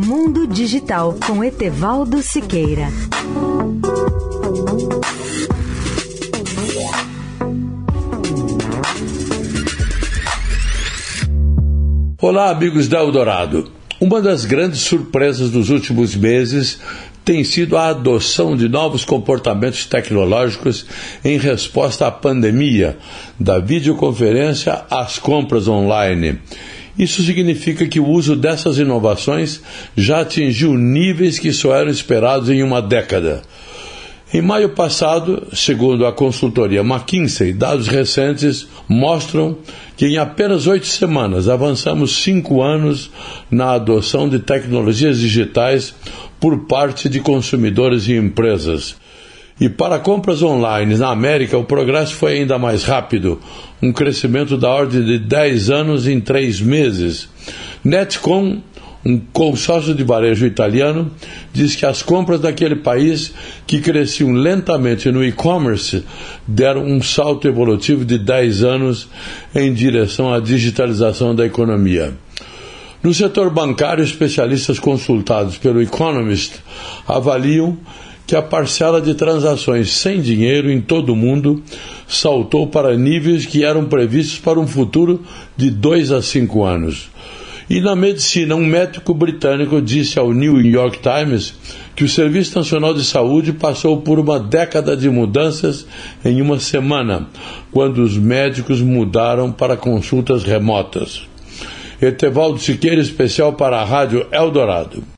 Mundo Digital com Etevaldo Siqueira. Olá, amigos da Eldorado. Uma das grandes surpresas dos últimos meses tem sido a adoção de novos comportamentos tecnológicos em resposta à pandemia, da videoconferência às compras online. Isso significa que o uso dessas inovações já atingiu níveis que só eram esperados em uma década. Em maio passado, segundo a consultoria McKinsey, dados recentes mostram que em apenas oito semanas avançamos cinco anos na adoção de tecnologias digitais por parte de consumidores e empresas. E para compras online na América, o progresso foi ainda mais rápido, um crescimento da ordem de 10 anos em 3 meses. Netcom, um consórcio de varejo italiano, diz que as compras daquele país, que cresciam lentamente no e-commerce, deram um salto evolutivo de 10 anos em direção à digitalização da economia. No setor bancário, especialistas consultados pelo Economist avaliam que a parcela de transações sem dinheiro em todo o mundo saltou para níveis que eram previstos para um futuro de dois a cinco anos. E na medicina, um médico britânico disse ao New York Times que o Serviço Nacional de Saúde passou por uma década de mudanças em uma semana, quando os médicos mudaram para consultas remotas. Etevaldo Siqueira, especial para a Rádio Eldorado.